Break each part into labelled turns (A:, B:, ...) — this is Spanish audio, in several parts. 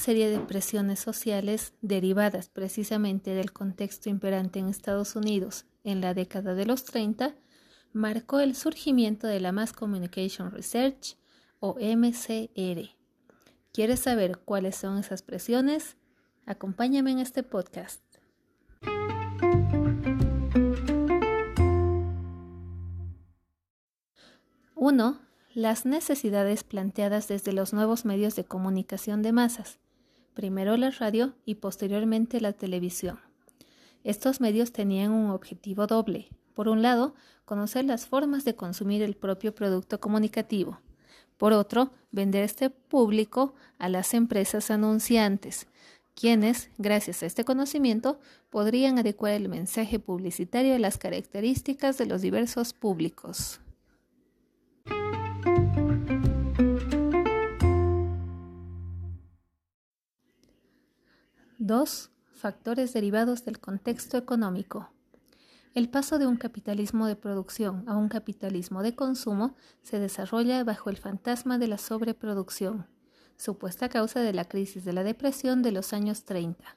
A: serie de presiones sociales derivadas precisamente del contexto imperante en Estados Unidos en la década de los 30 marcó el surgimiento de la Mass Communication Research o MCR. ¿Quieres saber cuáles son esas presiones? Acompáñame en este podcast. 1 las necesidades planteadas desde los nuevos medios de comunicación de masas, primero la radio y posteriormente la televisión. Estos medios tenían un objetivo doble. Por un lado, conocer las formas de consumir el propio producto comunicativo. Por otro, vender este público a las empresas anunciantes, quienes, gracias a este conocimiento, podrían adecuar el mensaje publicitario a las características de los diversos públicos. 2. Factores derivados del contexto económico. El paso de un capitalismo de producción a un capitalismo de consumo se desarrolla bajo el fantasma de la sobreproducción, supuesta causa de la crisis de la depresión de los años 30.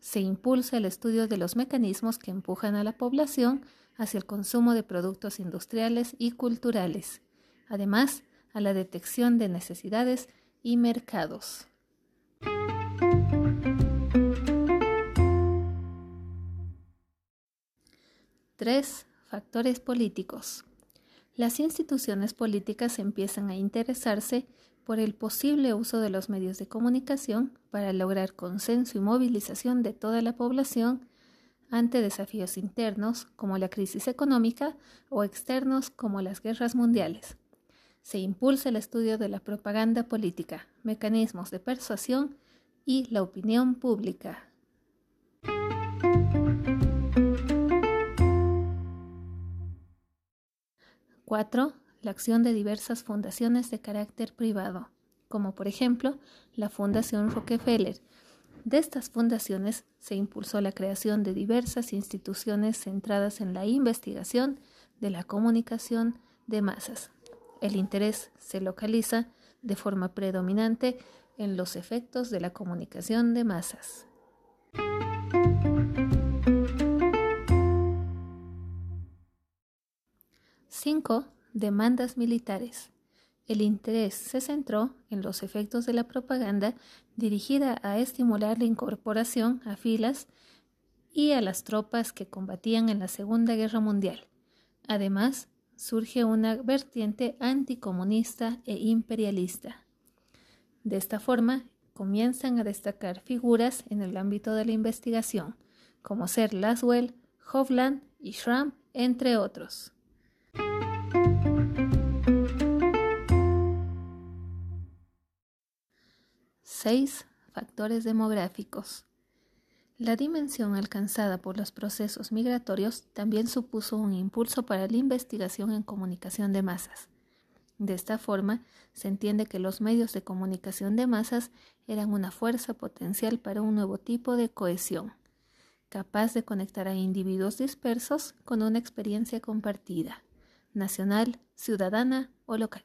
A: Se impulsa el estudio de los mecanismos que empujan a la población hacia el consumo de productos industriales y culturales, además a la detección de necesidades y mercados. 3. Factores políticos. Las instituciones políticas empiezan a interesarse por el posible uso de los medios de comunicación para lograr consenso y movilización de toda la población ante desafíos internos como la crisis económica o externos como las guerras mundiales. Se impulsa el estudio de la propaganda política, mecanismos de persuasión y la opinión pública. 4. La acción de diversas fundaciones de carácter privado, como por ejemplo la Fundación Rockefeller. De estas fundaciones se impulsó la creación de diversas instituciones centradas en la investigación de la comunicación de masas. El interés se localiza de forma predominante en los efectos de la comunicación de masas. 5. Demandas militares. El interés se centró en los efectos de la propaganda dirigida a estimular la incorporación a filas y a las tropas que combatían en la Segunda Guerra Mundial. Además, surge una vertiente anticomunista e imperialista. De esta forma, comienzan a destacar figuras en el ámbito de la investigación, como ser Laswell, Hovland y Schramm, entre otros. 6. Factores demográficos. La dimensión alcanzada por los procesos migratorios también supuso un impulso para la investigación en comunicación de masas. De esta forma, se entiende que los medios de comunicación de masas eran una fuerza potencial para un nuevo tipo de cohesión, capaz de conectar a individuos dispersos con una experiencia compartida, nacional, ciudadana o local.